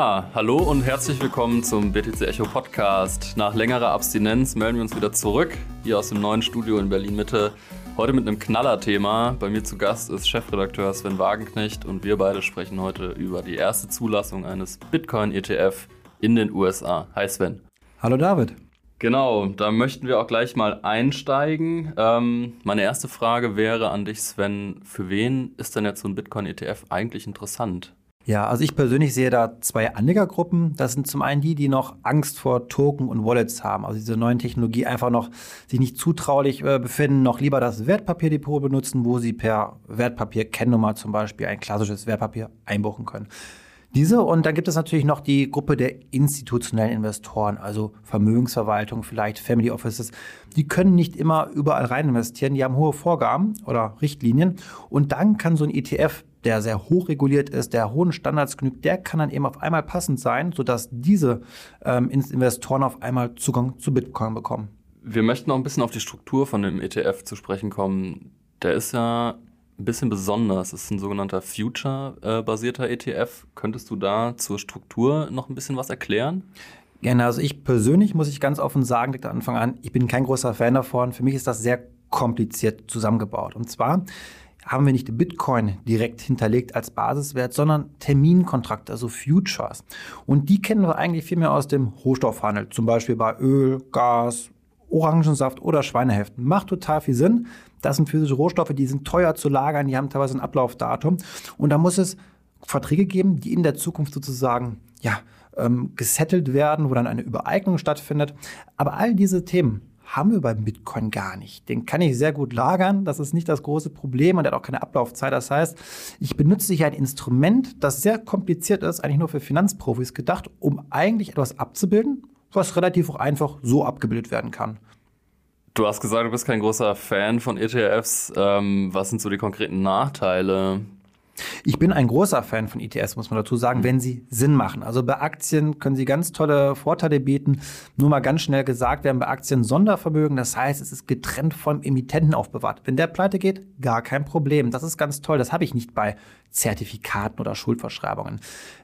Ja, hallo und herzlich willkommen zum BTC Echo Podcast. Nach längerer Abstinenz melden wir uns wieder zurück, hier aus dem neuen Studio in Berlin Mitte. Heute mit einem Knallerthema. Bei mir zu Gast ist Chefredakteur Sven Wagenknecht und wir beide sprechen heute über die erste Zulassung eines Bitcoin-ETF in den USA. Hi Sven. Hallo David. Genau, da möchten wir auch gleich mal einsteigen. Ähm, meine erste Frage wäre an dich, Sven. Für wen ist denn jetzt so ein Bitcoin-ETF eigentlich interessant? Ja, also ich persönlich sehe da zwei Anlegergruppen. Das sind zum einen die, die noch Angst vor Token und Wallets haben, also diese neuen Technologie einfach noch sich nicht zutraulich äh, befinden, noch lieber das Wertpapierdepot benutzen, wo sie per Wertpapier-Kennnummer zum Beispiel ein klassisches Wertpapier einbuchen können. Diese und dann gibt es natürlich noch die Gruppe der institutionellen Investoren, also Vermögensverwaltung, vielleicht Family Offices. Die können nicht immer überall rein investieren, die haben hohe Vorgaben oder Richtlinien und dann kann so ein ETF der sehr hoch reguliert ist, der hohen Standards genügt, der kann dann eben auf einmal passend sein, sodass diese ähm, Investoren auf einmal Zugang zu Bitcoin bekommen. Wir möchten noch ein bisschen auf die Struktur von dem ETF zu sprechen kommen. Der ist ja ein bisschen besonders. Es ist ein sogenannter Future-basierter ETF. Könntest du da zur Struktur noch ein bisschen was erklären? Gerne. Also ich persönlich muss ich ganz offen sagen, direkt am Anfang an, ich bin kein großer Fan davon. Für mich ist das sehr kompliziert zusammengebaut. Und zwar haben wir nicht Bitcoin direkt hinterlegt als Basiswert, sondern Terminkontrakte, also Futures. Und die kennen wir eigentlich viel mehr aus dem Rohstoffhandel, zum Beispiel bei Öl, Gas, Orangensaft oder Schweineheften. Macht total viel Sinn. Das sind physische Rohstoffe, die sind teuer zu lagern, die haben teilweise ein Ablaufdatum. Und da muss es Verträge geben, die in der Zukunft sozusagen ja, ähm, gesettelt werden, wo dann eine Übereignung stattfindet. Aber all diese Themen haben wir beim Bitcoin gar nicht. Den kann ich sehr gut lagern. Das ist nicht das große Problem und der hat auch keine Ablaufzeit. Das heißt, ich benutze hier ein Instrument, das sehr kompliziert ist, eigentlich nur für Finanzprofis gedacht, um eigentlich etwas abzubilden, was relativ auch einfach so abgebildet werden kann. Du hast gesagt, du bist kein großer Fan von ETFs. Ähm, was sind so die konkreten Nachteile? Ich bin ein großer Fan von ETFs, muss man dazu sagen, wenn sie Sinn machen. Also bei Aktien können sie ganz tolle Vorteile bieten. Nur mal ganz schnell gesagt, wir haben bei Aktien Sondervermögen. Das heißt, es ist getrennt vom Emittenten aufbewahrt. Wenn der pleite geht, gar kein Problem. Das ist ganz toll. Das habe ich nicht bei Zertifikaten oder Schuldverschreibungen.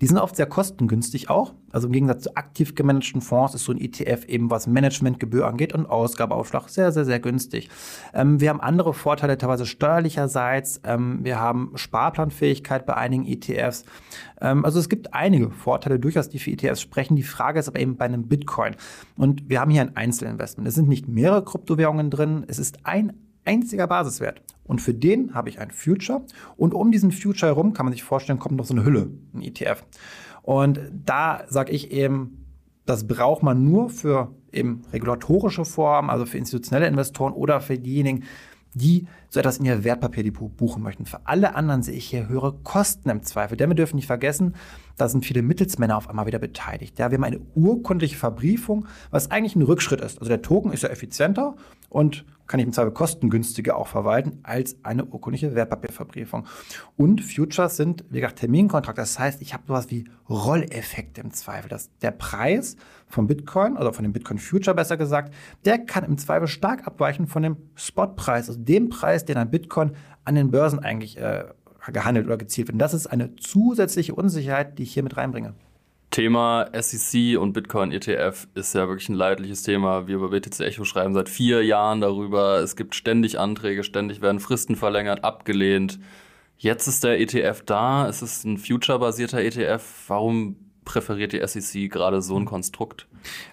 Die sind oft sehr kostengünstig auch. Also im Gegensatz zu aktiv gemanagten Fonds ist so ein ETF eben, was Managementgebühr angeht und Ausgabeaufschlag sehr, sehr, sehr günstig. Ähm, wir haben andere Vorteile, teilweise steuerlicherseits. Ähm, wir haben Sparplanfähigkeit bei einigen ETFs. Ähm, also es gibt einige Vorteile durchaus, die für ETFs sprechen. Die Frage ist aber eben bei einem Bitcoin. Und wir haben hier ein Einzelinvestment. Es sind nicht mehrere Kryptowährungen drin. Es ist ein einziger Basiswert. Und für den habe ich ein Future. Und um diesen Future herum, kann man sich vorstellen, kommt noch so eine Hülle, ein ETF. Und da sage ich eben, das braucht man nur für eben regulatorische Formen, also für institutionelle Investoren oder für diejenigen, die so etwas in ihr Wertpapierdepot buchen möchten. Für alle anderen sehe ich hier höhere Kosten im Zweifel. Denn wir dürfen nicht vergessen, da sind viele Mittelsmänner auf einmal wieder beteiligt. Ja, wir haben eine urkundliche Verbriefung, was eigentlich ein Rückschritt ist. Also der Token ist ja effizienter und kann ich im Zweifel kostengünstiger auch verwalten als eine urkundliche Wertpapierverbriefung. Und Futures sind, wie gesagt, Terminkontrakte. Das heißt, ich habe sowas wie Rolleffekte im Zweifel. Dass der Preis vom Bitcoin oder von dem Bitcoin Future besser gesagt, der kann im Zweifel stark abweichen von dem Spotpreis, also dem Preis, den ein Bitcoin an den Börsen eigentlich äh, gehandelt oder gezielt wird. Und das ist eine zusätzliche Unsicherheit, die ich hier mit reinbringe. Thema SEC und Bitcoin ETF ist ja wirklich ein leidliches Thema. Wir bei BTC Echo schreiben seit vier Jahren darüber. Es gibt ständig Anträge, ständig werden Fristen verlängert, abgelehnt. Jetzt ist der ETF da. Es ist ein Future-basierter ETF. Warum präferiert die SEC gerade so ein Konstrukt?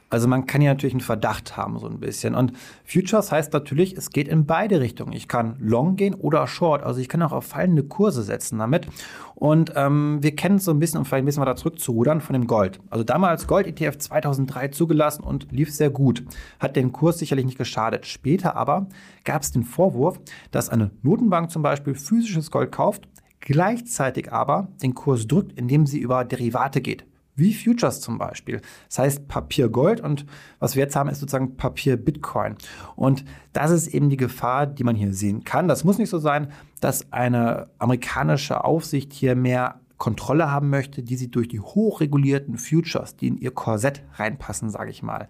Also man kann ja natürlich einen Verdacht haben, so ein bisschen. Und Futures heißt natürlich, es geht in beide Richtungen. Ich kann Long gehen oder Short. Also ich kann auch auf fallende Kurse setzen damit. Und ähm, wir kennen es so ein bisschen, um vielleicht ein bisschen weiter zurückzurudern, von dem Gold. Also damals Gold-ETF 2003 zugelassen und lief sehr gut. Hat den Kurs sicherlich nicht geschadet. Später aber gab es den Vorwurf, dass eine Notenbank zum Beispiel physisches Gold kauft, gleichzeitig aber den Kurs drückt, indem sie über Derivate geht wie Futures zum Beispiel. Das heißt Papier Gold und was wir jetzt haben, ist sozusagen Papier Bitcoin. Und das ist eben die Gefahr, die man hier sehen kann. Das muss nicht so sein, dass eine amerikanische Aufsicht hier mehr Kontrolle haben möchte, die sie durch die hochregulierten Futures, die in ihr Korsett reinpassen, sage ich mal,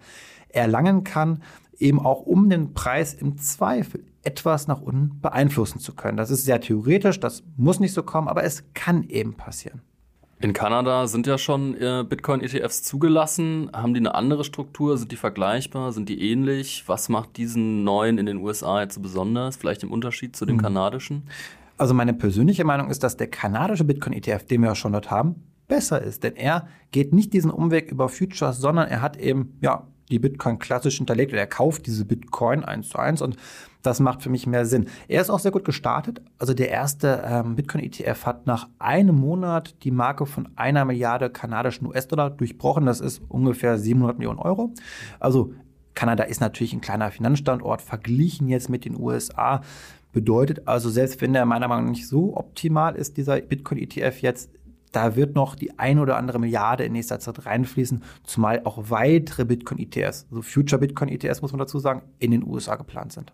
erlangen kann, eben auch um den Preis im Zweifel etwas nach unten beeinflussen zu können. Das ist sehr theoretisch, das muss nicht so kommen, aber es kann eben passieren. In Kanada sind ja schon äh, Bitcoin-ETFs zugelassen. Haben die eine andere Struktur? Sind die vergleichbar? Sind die ähnlich? Was macht diesen neuen in den USA jetzt so besonders? Vielleicht im Unterschied zu dem mhm. kanadischen? Also meine persönliche Meinung ist, dass der kanadische Bitcoin-ETF, den wir ja schon dort haben, besser ist. Denn er geht nicht diesen Umweg über Futures, sondern er hat eben, ja, die Bitcoin klassisch hinterlegt oder er kauft diese Bitcoin eins zu eins und das macht für mich mehr Sinn. Er ist auch sehr gut gestartet. Also der erste ähm, Bitcoin-ETF hat nach einem Monat die Marke von einer Milliarde kanadischen US-Dollar durchbrochen. Das ist ungefähr 700 Millionen Euro. Also Kanada ist natürlich ein kleiner Finanzstandort, verglichen jetzt mit den USA. Bedeutet also, selbst wenn der meiner Meinung nach nicht so optimal ist, dieser Bitcoin-ETF jetzt, da wird noch die ein oder andere Milliarde in nächster Zeit reinfließen, zumal auch weitere Bitcoin-ETFs, also Future Bitcoin-ETFs muss man dazu sagen, in den USA geplant sind.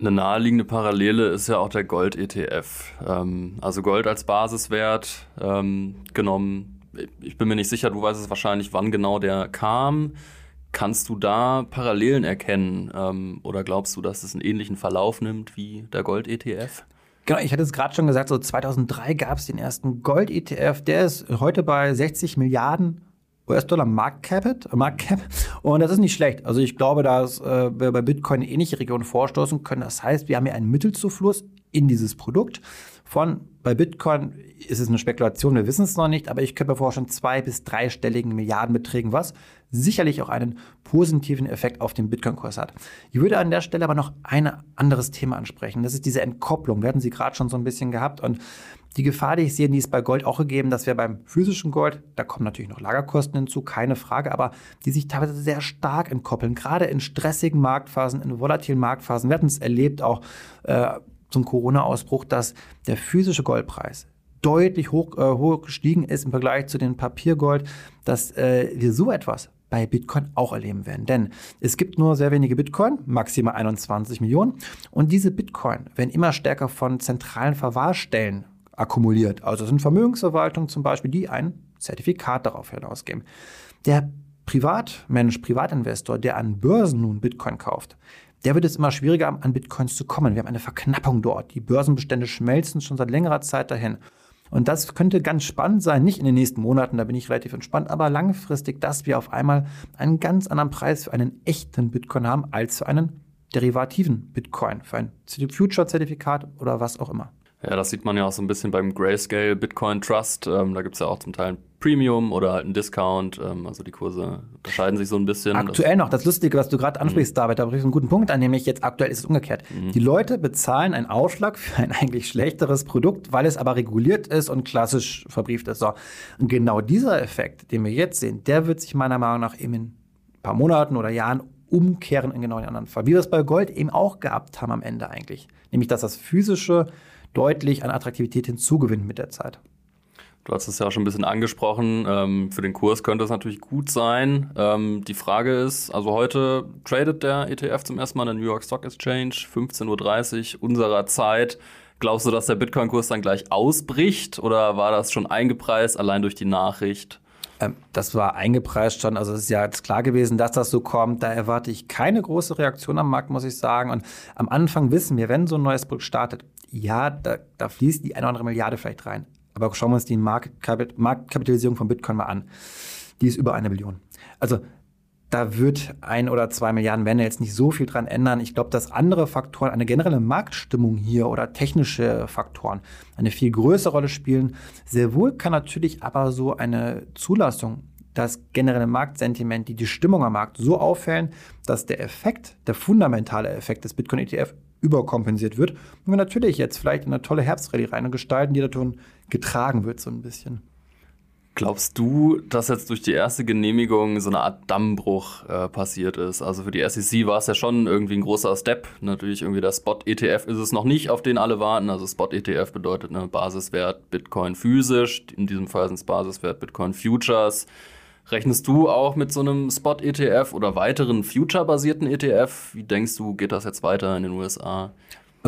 Eine naheliegende Parallele ist ja auch der Gold-ETF. Ähm, also Gold als Basiswert ähm, genommen. Ich bin mir nicht sicher, du weißt es wahrscheinlich, wann genau der kam. Kannst du da Parallelen erkennen ähm, oder glaubst du, dass es einen ähnlichen Verlauf nimmt wie der Gold-ETF? Genau, ich hatte es gerade schon gesagt, so 2003 gab es den ersten Gold-ETF, der ist heute bei 60 Milliarden US-Dollar Marktcap, Marktcap. Und das ist nicht schlecht. Also ich glaube, dass äh, wir bei Bitcoin in ähnliche Regionen vorstoßen können. Das heißt, wir haben hier einen Mittelzufluss in dieses Produkt von, bei Bitcoin ist es eine Spekulation, wir wissen es noch nicht, aber ich könnte mir vorstellen, zwei- bis dreistelligen Milliardenbeträgen, was sicherlich auch einen positiven Effekt auf den Bitcoin-Kurs hat. Ich würde an der Stelle aber noch ein anderes Thema ansprechen. Das ist diese Entkopplung. Wir hatten sie gerade schon so ein bisschen gehabt und die Gefahr, die ich sehe, die ist bei Gold auch gegeben, dass wir beim physischen Gold, da kommen natürlich noch Lagerkosten hinzu, keine Frage, aber die sich teilweise sehr stark entkoppeln, gerade in stressigen Marktphasen, in volatilen Marktphasen. Wir hatten es erlebt auch äh, zum Corona-Ausbruch, dass der physische Goldpreis deutlich hoch, äh, hoch gestiegen ist im Vergleich zu dem Papiergold, dass äh, wir so etwas bei Bitcoin auch erleben werden. Denn es gibt nur sehr wenige Bitcoin, maximal 21 Millionen. Und diese Bitcoin werden immer stärker von zentralen Verwahrstellen akkumuliert. Also sind Vermögensverwaltungen zum Beispiel, die ein Zertifikat darauf hinausgeben. Der Privatmensch, Privatinvestor, der an Börsen nun Bitcoin kauft, der wird es immer schwieriger, an Bitcoins zu kommen. Wir haben eine Verknappung dort. Die Börsenbestände schmelzen schon seit längerer Zeit dahin. Und das könnte ganz spannend sein, nicht in den nächsten Monaten, da bin ich relativ entspannt, aber langfristig, dass wir auf einmal einen ganz anderen Preis für einen echten Bitcoin haben als für einen derivativen Bitcoin, für ein Future-Zertifikat oder was auch immer. Ja, das sieht man ja auch so ein bisschen beim Grayscale Bitcoin Trust. Ähm, da gibt es ja auch zum Teil ein Premium oder halt ein Discount. Ähm, also die Kurse unterscheiden sich so ein bisschen. Aktuell noch, das Lustige, was du gerade ansprichst, mhm. David, da bringst du einen guten Punkt an, nämlich jetzt aktuell ist es umgekehrt. Mhm. Die Leute bezahlen einen Aufschlag für ein eigentlich schlechteres Produkt, weil es aber reguliert ist und klassisch verbrieft ist. So. Und genau dieser Effekt, den wir jetzt sehen, der wird sich meiner Meinung nach eben in ein paar Monaten oder Jahren umkehren in genau den anderen Fall. Wie wir es bei Gold eben auch gehabt haben am Ende eigentlich. Nämlich, dass das physische deutlich an Attraktivität hinzugewinnt mit der Zeit. Du hast es ja schon ein bisschen angesprochen. Ähm, für den Kurs könnte es natürlich gut sein. Ähm, die Frage ist, also heute tradet der ETF zum ersten Mal in der New York Stock Exchange, 15.30 Uhr unserer Zeit. Glaubst du, dass der Bitcoin-Kurs dann gleich ausbricht oder war das schon eingepreist, allein durch die Nachricht? Ähm, das war eingepreist schon. Also es ist ja jetzt klar gewesen, dass das so kommt. Da erwarte ich keine große Reaktion am Markt, muss ich sagen. Und am Anfang wissen wir, wenn so ein neues Produkt startet, ja, da, da fließt die eine oder andere Milliarde vielleicht rein. Aber schauen wir uns die Marktkapitalisierung von Bitcoin mal an. Die ist über eine Billion. Also da wird ein oder zwei Milliarden werden jetzt nicht so viel dran ändern. Ich glaube, dass andere Faktoren, eine generelle Marktstimmung hier oder technische Faktoren eine viel größere Rolle spielen. Sehr wohl kann natürlich aber so eine Zulassung das generelle Marktsentiment, die die Stimmung am Markt so auffällen, dass der Effekt, der fundamentale Effekt des Bitcoin ETF überkompensiert wird. Und wir natürlich jetzt vielleicht eine tolle Herbstrallye rein gestalten, die davon getragen wird, so ein bisschen. Glaubst du, dass jetzt durch die erste Genehmigung so eine Art Dammbruch äh, passiert ist? Also für die SEC war es ja schon irgendwie ein großer Step. Natürlich irgendwie der Spot-ETF ist es noch nicht, auf den alle warten. Also Spot-ETF bedeutet eine Basiswert Bitcoin physisch. In diesem Fall sind es Basiswert Bitcoin Futures. Rechnest du auch mit so einem Spot-ETF oder weiteren Future-basierten ETF? Wie denkst du, geht das jetzt weiter in den USA?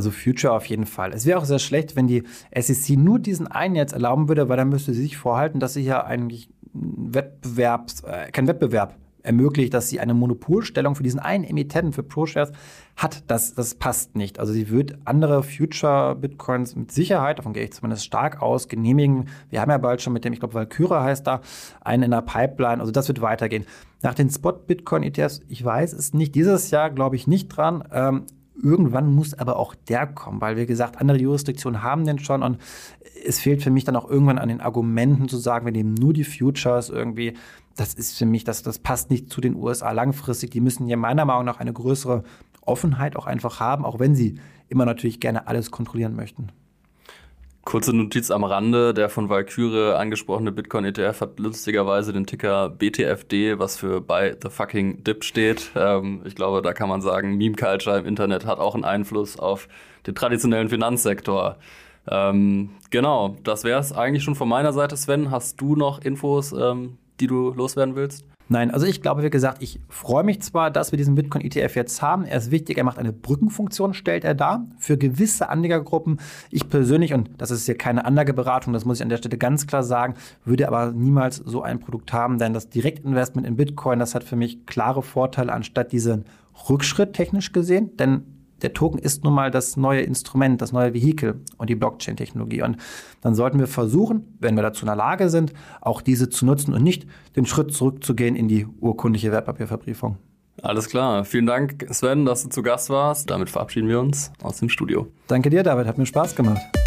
Also Future auf jeden Fall. Es wäre auch sehr schlecht, wenn die SEC nur diesen einen jetzt erlauben würde, weil dann müsste sie sich vorhalten, dass sie ja eigentlich Wettbewerbs, äh, kein Wettbewerb ermöglicht, dass sie eine Monopolstellung für diesen einen Emittenten für ProShares hat. Das, das passt nicht. Also sie wird andere Future-Bitcoins mit Sicherheit, davon gehe ich zumindest stark aus, genehmigen. Wir haben ja bald schon mit dem, ich glaube, Valkyra heißt da, einen in der Pipeline. Also das wird weitergehen. Nach den Spot-Bitcoin-ETFs, ich weiß es nicht, dieses Jahr glaube ich nicht dran. Ähm, Irgendwann muss aber auch der kommen, weil wie gesagt, andere Jurisdiktionen haben den schon und es fehlt für mich dann auch irgendwann an den Argumenten zu sagen, wir nehmen nur die Futures irgendwie. Das ist für mich, das, das passt nicht zu den USA langfristig. Die müssen ja meiner Meinung nach eine größere Offenheit auch einfach haben, auch wenn sie immer natürlich gerne alles kontrollieren möchten. Kurze Notiz am Rande, der von Valkyrie angesprochene Bitcoin-ETF hat lustigerweise den Ticker BTFD, was für Buy the fucking Dip steht. Ähm, ich glaube, da kann man sagen, Meme-Culture im Internet hat auch einen Einfluss auf den traditionellen Finanzsektor. Ähm, genau, das wäre es eigentlich schon von meiner Seite, Sven. Hast du noch Infos, ähm, die du loswerden willst? Nein, also ich glaube, wie gesagt, ich freue mich zwar, dass wir diesen Bitcoin-ETF jetzt haben. Er ist wichtig, er macht eine Brückenfunktion, stellt er dar für gewisse Anlegergruppen. Ich persönlich, und das ist hier keine Anlageberatung, das muss ich an der Stelle ganz klar sagen, würde aber niemals so ein Produkt haben, denn das Direktinvestment in Bitcoin, das hat für mich klare Vorteile anstatt diesen Rückschritt technisch gesehen, denn der Token ist nun mal das neue Instrument, das neue Vehikel und die Blockchain-Technologie. Und dann sollten wir versuchen, wenn wir dazu in der Lage sind, auch diese zu nutzen und nicht den Schritt zurückzugehen in die urkundliche Wertpapierverbriefung. Alles klar. Vielen Dank, Sven, dass du zu Gast warst. Damit verabschieden wir uns aus dem Studio. Danke dir, David. Hat mir Spaß gemacht.